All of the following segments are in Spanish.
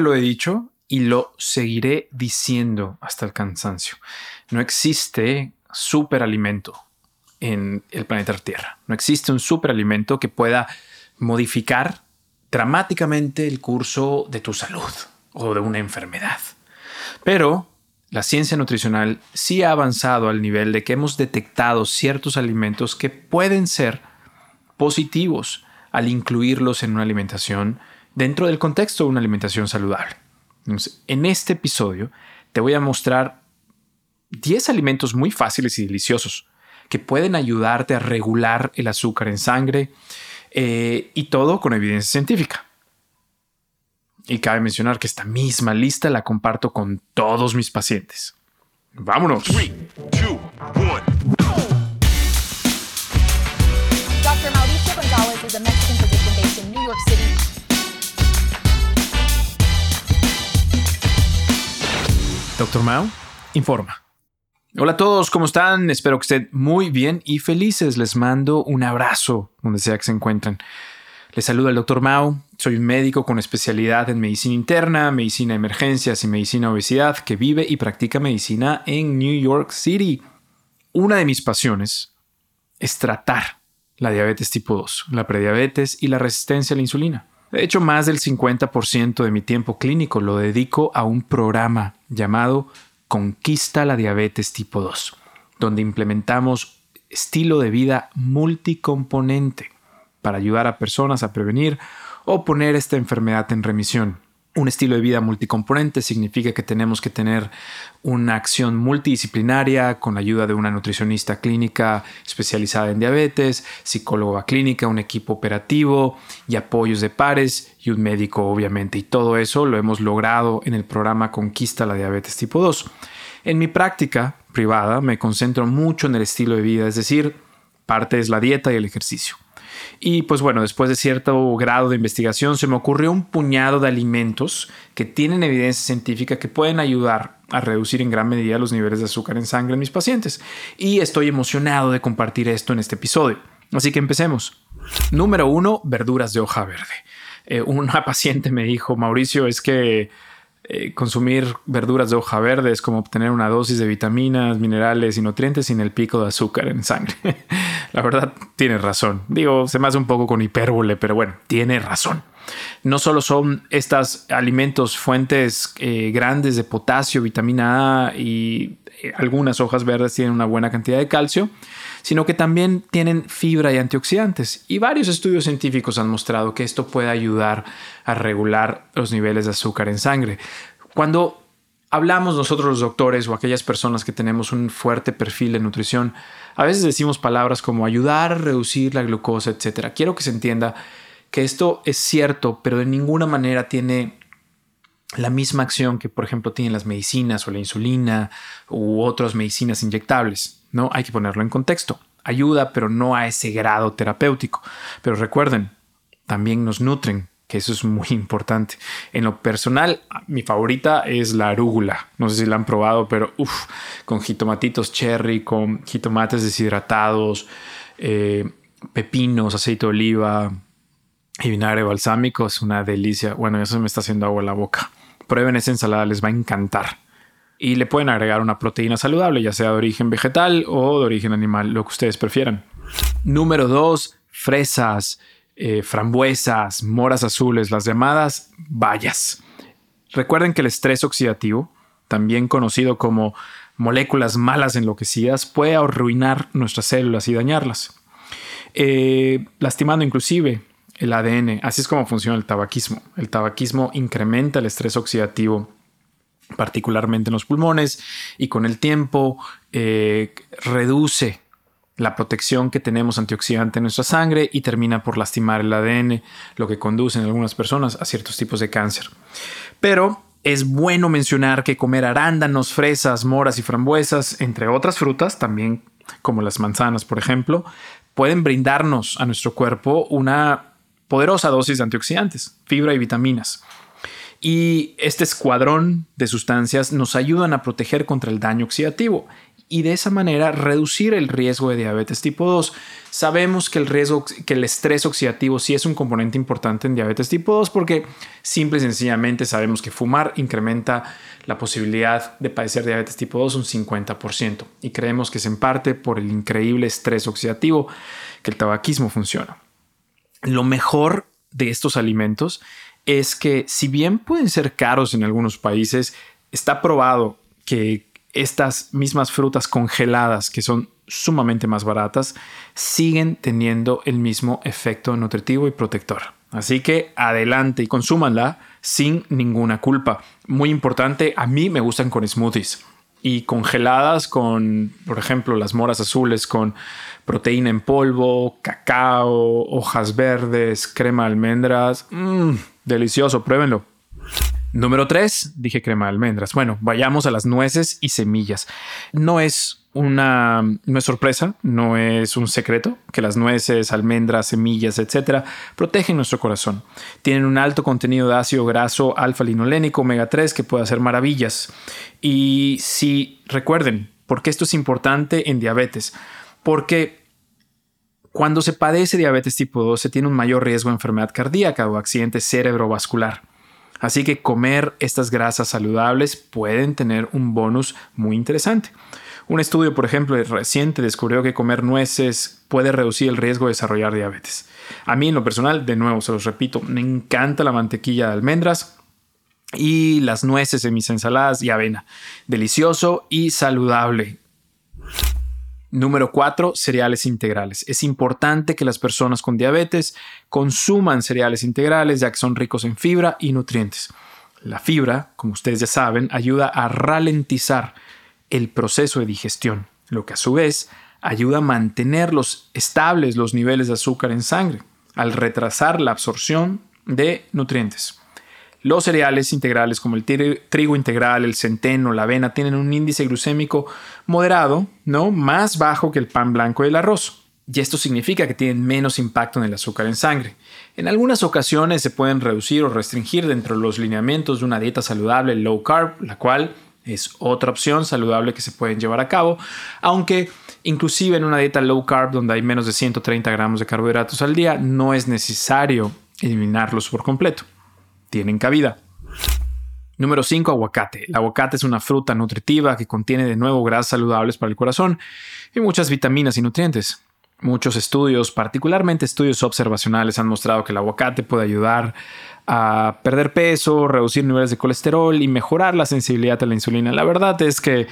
Lo he dicho y lo seguiré diciendo hasta el cansancio. No existe superalimento en el planeta Tierra. No existe un superalimento que pueda modificar dramáticamente el curso de tu salud o de una enfermedad. Pero la ciencia nutricional sí ha avanzado al nivel de que hemos detectado ciertos alimentos que pueden ser positivos al incluirlos en una alimentación dentro del contexto de una alimentación saludable. en este episodio te voy a mostrar 10 alimentos muy fáciles y deliciosos que pueden ayudarte a regular el azúcar en sangre eh, y todo con evidencia científica. Y cabe mencionar que esta misma lista la comparto con todos mis pacientes. Vámonos. Doctor Mao informa. Hola a todos, ¿cómo están? Espero que estén muy bien y felices. Les mando un abrazo donde sea que se encuentren. Les saluda el doctor Mao. Soy un médico con especialidad en medicina interna, medicina de emergencias y medicina obesidad que vive y practica medicina en New York City. Una de mis pasiones es tratar la diabetes tipo 2, la prediabetes y la resistencia a la insulina. De hecho, más del 50% de mi tiempo clínico lo dedico a un programa llamado Conquista la diabetes tipo 2, donde implementamos estilo de vida multicomponente para ayudar a personas a prevenir o poner esta enfermedad en remisión. Un estilo de vida multicomponente significa que tenemos que tener una acción multidisciplinaria con la ayuda de una nutricionista clínica especializada en diabetes, psicóloga clínica, un equipo operativo y apoyos de pares y un médico obviamente. Y todo eso lo hemos logrado en el programa Conquista la Diabetes tipo 2. En mi práctica privada me concentro mucho en el estilo de vida, es decir, parte es la dieta y el ejercicio. Y pues bueno, después de cierto grado de investigación se me ocurrió un puñado de alimentos que tienen evidencia científica que pueden ayudar a reducir en gran medida los niveles de azúcar en sangre en mis pacientes. Y estoy emocionado de compartir esto en este episodio. Así que empecemos. Número uno, verduras de hoja verde. Eh, una paciente me dijo, Mauricio, es que eh, consumir verduras de hoja verde es como obtener una dosis de vitaminas, minerales y nutrientes sin el pico de azúcar en sangre. La verdad, tiene razón. Digo, se me hace un poco con hipérbole, pero bueno, tiene razón. No solo son estos alimentos fuentes eh, grandes de potasio, vitamina A y eh, algunas hojas verdes tienen una buena cantidad de calcio, sino que también tienen fibra y antioxidantes. Y varios estudios científicos han mostrado que esto puede ayudar a regular los niveles de azúcar en sangre. Cuando hablamos nosotros los doctores o aquellas personas que tenemos un fuerte perfil de nutrición, a veces decimos palabras como ayudar a reducir la glucosa, etc. Quiero que se entienda que esto es cierto, pero de ninguna manera tiene la misma acción que, por ejemplo, tienen las medicinas o la insulina u otras medicinas inyectables. No hay que ponerlo en contexto. Ayuda, pero no a ese grado terapéutico. Pero recuerden, también nos nutren, que eso es muy importante. En lo personal, mi favorita es la arúgula. No sé si la han probado, pero uff, con jitomatitos cherry, con jitomates deshidratados, eh, pepinos, aceite de oliva y vinagre balsámico, es una delicia. Bueno, eso me está haciendo agua en la boca. Prueben esa ensalada, les va a encantar. Y le pueden agregar una proteína saludable, ya sea de origen vegetal o de origen animal, lo que ustedes prefieran. Número 2, fresas. Eh, frambuesas, moras azules, las llamadas bayas. Recuerden que el estrés oxidativo, también conocido como moléculas malas enloquecidas, puede arruinar nuestras células y dañarlas, eh, lastimando inclusive el ADN. Así es como funciona el tabaquismo. El tabaquismo incrementa el estrés oxidativo particularmente en los pulmones y con el tiempo eh, reduce la protección que tenemos antioxidante en nuestra sangre y termina por lastimar el ADN, lo que conduce en algunas personas a ciertos tipos de cáncer. Pero es bueno mencionar que comer arándanos, fresas, moras y frambuesas, entre otras frutas, también como las manzanas, por ejemplo, pueden brindarnos a nuestro cuerpo una poderosa dosis de antioxidantes, fibra y vitaminas. Y este escuadrón de sustancias nos ayudan a proteger contra el daño oxidativo y de esa manera reducir el riesgo de diabetes tipo 2. Sabemos que el riesgo, que el estrés oxidativo sí es un componente importante en diabetes tipo 2 porque simple y sencillamente sabemos que fumar incrementa la posibilidad de padecer diabetes tipo 2 un 50% y creemos que es en parte por el increíble estrés oxidativo que el tabaquismo funciona. Lo mejor de estos alimentos es que si bien pueden ser caros en algunos países, está probado que estas mismas frutas congeladas, que son sumamente más baratas, siguen teniendo el mismo efecto nutritivo y protector. Así que adelante y consúmanla sin ninguna culpa. Muy importante, a mí me gustan con smoothies y congeladas con, por ejemplo, las moras azules con proteína en polvo, cacao, hojas verdes, crema de almendras. Mmm, delicioso, pruébenlo. Número 3, dije crema de almendras. Bueno, vayamos a las nueces y semillas. No es una no es sorpresa, no es un secreto que las nueces, almendras, semillas, etcétera, protegen nuestro corazón. Tienen un alto contenido de ácido graso alfa-linolénico omega 3 que puede hacer maravillas. Y si recuerden, ¿por qué esto es importante en diabetes? Porque cuando se padece diabetes tipo 2 se tiene un mayor riesgo de enfermedad cardíaca o accidente cerebrovascular. Así que comer estas grasas saludables pueden tener un bonus muy interesante. Un estudio, por ejemplo, reciente descubrió que comer nueces puede reducir el riesgo de desarrollar diabetes. A mí en lo personal, de nuevo, se los repito, me encanta la mantequilla de almendras y las nueces en mis ensaladas y avena. Delicioso y saludable. Número 4. Cereales integrales. Es importante que las personas con diabetes consuman cereales integrales ya que son ricos en fibra y nutrientes. La fibra, como ustedes ya saben, ayuda a ralentizar el proceso de digestión, lo que a su vez ayuda a mantener estables los niveles de azúcar en sangre, al retrasar la absorción de nutrientes. Los cereales integrales como el trigo integral, el centeno, la avena tienen un índice glucémico moderado, ¿no? Más bajo que el pan blanco y el arroz. Y esto significa que tienen menos impacto en el azúcar en sangre. En algunas ocasiones se pueden reducir o restringir dentro de los lineamientos de una dieta saludable low carb, la cual es otra opción saludable que se pueden llevar a cabo, aunque inclusive en una dieta low carb donde hay menos de 130 gramos de carbohidratos al día, no es necesario eliminarlos por completo tienen cabida. Número 5. Aguacate. El aguacate es una fruta nutritiva que contiene de nuevo grasas saludables para el corazón y muchas vitaminas y nutrientes. Muchos estudios, particularmente estudios observacionales, han mostrado que el aguacate puede ayudar a perder peso, reducir niveles de colesterol y mejorar la sensibilidad a la insulina. La verdad es que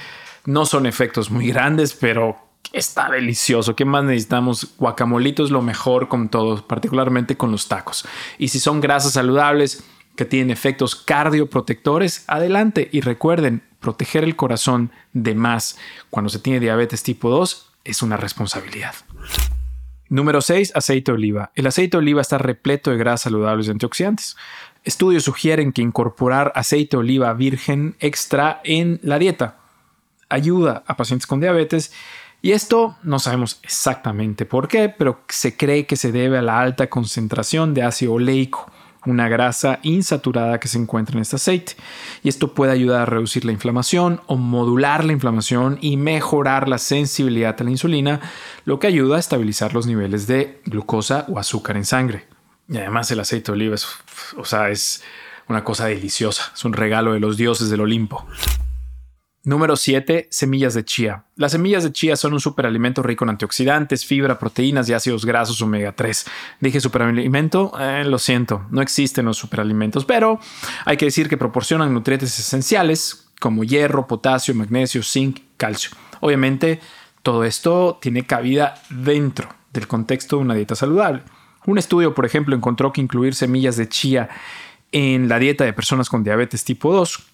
no son efectos muy grandes, pero está delicioso. ¿Qué más necesitamos? Guacamolito es lo mejor con todo, particularmente con los tacos. Y si son grasas saludables, que tienen efectos cardioprotectores, adelante y recuerden, proteger el corazón de más cuando se tiene diabetes tipo 2 es una responsabilidad. Número 6. Aceite de oliva. El aceite de oliva está repleto de grasas saludables y antioxidantes. Estudios sugieren que incorporar aceite de oliva virgen extra en la dieta ayuda a pacientes con diabetes y esto no sabemos exactamente por qué, pero se cree que se debe a la alta concentración de ácido oleico una grasa insaturada que se encuentra en este aceite. Y esto puede ayudar a reducir la inflamación o modular la inflamación y mejorar la sensibilidad a la insulina, lo que ayuda a estabilizar los niveles de glucosa o azúcar en sangre. Y además el aceite de oliva es, o sea, es una cosa deliciosa, es un regalo de los dioses del Olimpo. Número 7. Semillas de chía. Las semillas de chía son un superalimento rico en antioxidantes, fibra, proteínas y ácidos grasos omega 3. Dije superalimento, eh, lo siento, no existen los superalimentos, pero hay que decir que proporcionan nutrientes esenciales como hierro, potasio, magnesio, zinc, calcio. Obviamente, todo esto tiene cabida dentro del contexto de una dieta saludable. Un estudio, por ejemplo, encontró que incluir semillas de chía en la dieta de personas con diabetes tipo 2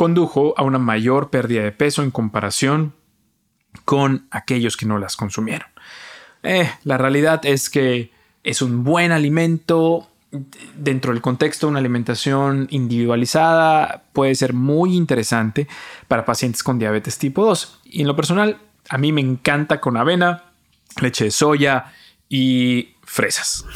condujo a una mayor pérdida de peso en comparación con aquellos que no las consumieron. Eh, la realidad es que es un buen alimento dentro del contexto de una alimentación individualizada puede ser muy interesante para pacientes con diabetes tipo 2. Y en lo personal, a mí me encanta con avena, leche de soya y fresas.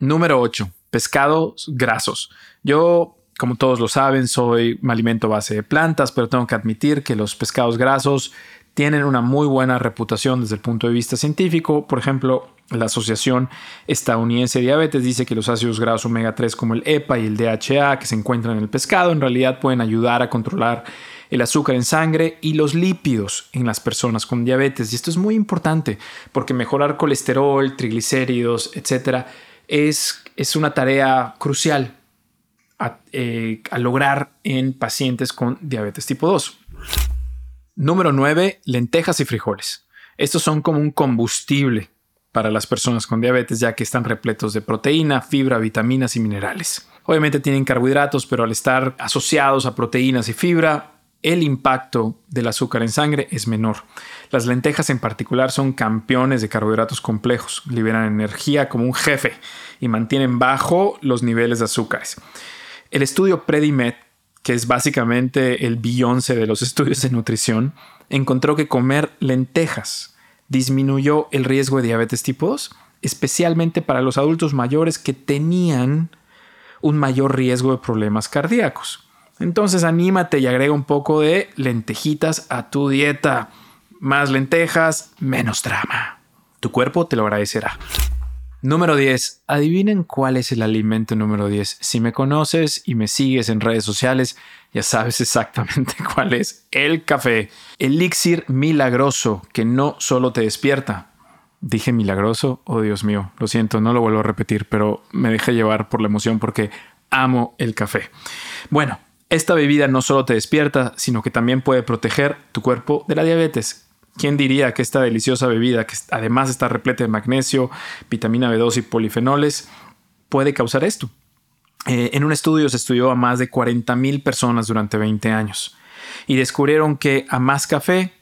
Número 8. Pescados grasos. Yo como todos lo saben, soy me alimento base de plantas, pero tengo que admitir que los pescados grasos tienen una muy buena reputación desde el punto de vista científico. Por ejemplo, la Asociación Estadounidense de Diabetes dice que los ácidos grasos omega 3 como el EPA y el DHA que se encuentran en el pescado en realidad pueden ayudar a controlar el azúcar en sangre y los lípidos en las personas con diabetes. Y esto es muy importante porque mejorar colesterol, triglicéridos, etcétera, es, es una tarea crucial a, eh, a lograr en pacientes con diabetes tipo 2. Número 9. Lentejas y frijoles. Estos son como un combustible para las personas con diabetes ya que están repletos de proteína, fibra, vitaminas y minerales. Obviamente tienen carbohidratos, pero al estar asociados a proteínas y fibra, el impacto del azúcar en sangre es menor. Las lentejas en particular son campeones de carbohidratos complejos, liberan energía como un jefe y mantienen bajo los niveles de azúcares. El estudio Predimed, que es básicamente el Beyoncé de los estudios de nutrición, encontró que comer lentejas disminuyó el riesgo de diabetes tipo 2, especialmente para los adultos mayores que tenían un mayor riesgo de problemas cardíacos. Entonces anímate y agrega un poco de lentejitas a tu dieta. Más lentejas, menos drama. Tu cuerpo te lo agradecerá. Número 10. Adivinen cuál es el alimento número 10. Si me conoces y me sigues en redes sociales, ya sabes exactamente cuál es. El café. Elixir milagroso que no solo te despierta. Dije milagroso, oh Dios mío, lo siento, no lo vuelvo a repetir, pero me dejé llevar por la emoción porque amo el café. Bueno, esta bebida no solo te despierta, sino que también puede proteger tu cuerpo de la diabetes. ¿Quién diría que esta deliciosa bebida, que además está repleta de magnesio, vitamina B2 y polifenoles, puede causar esto? Eh, en un estudio se estudió a más de 40.000 personas durante 20 años y descubrieron que a más café,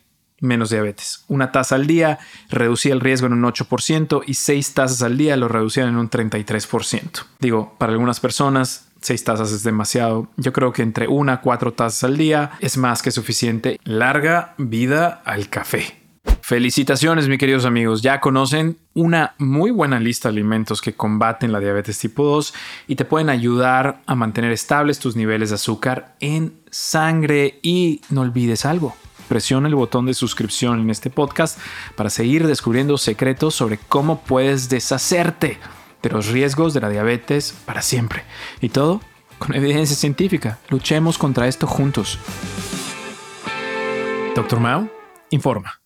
menos diabetes. Una taza al día reducía el riesgo en un 8% y seis tazas al día lo reducían en un 33%. Digo, para algunas personas seis tazas es demasiado. Yo creo que entre una a cuatro tazas al día es más que suficiente. Larga vida al café. Felicitaciones, mis queridos amigos. Ya conocen una muy buena lista de alimentos que combaten la diabetes tipo 2 y te pueden ayudar a mantener estables tus niveles de azúcar en sangre. Y no olvides algo. Presiona el botón de suscripción en este podcast para seguir descubriendo secretos sobre cómo puedes deshacerte los riesgos de la diabetes para siempre. Y todo con evidencia científica. Luchemos contra esto juntos. Doctor Mao informa.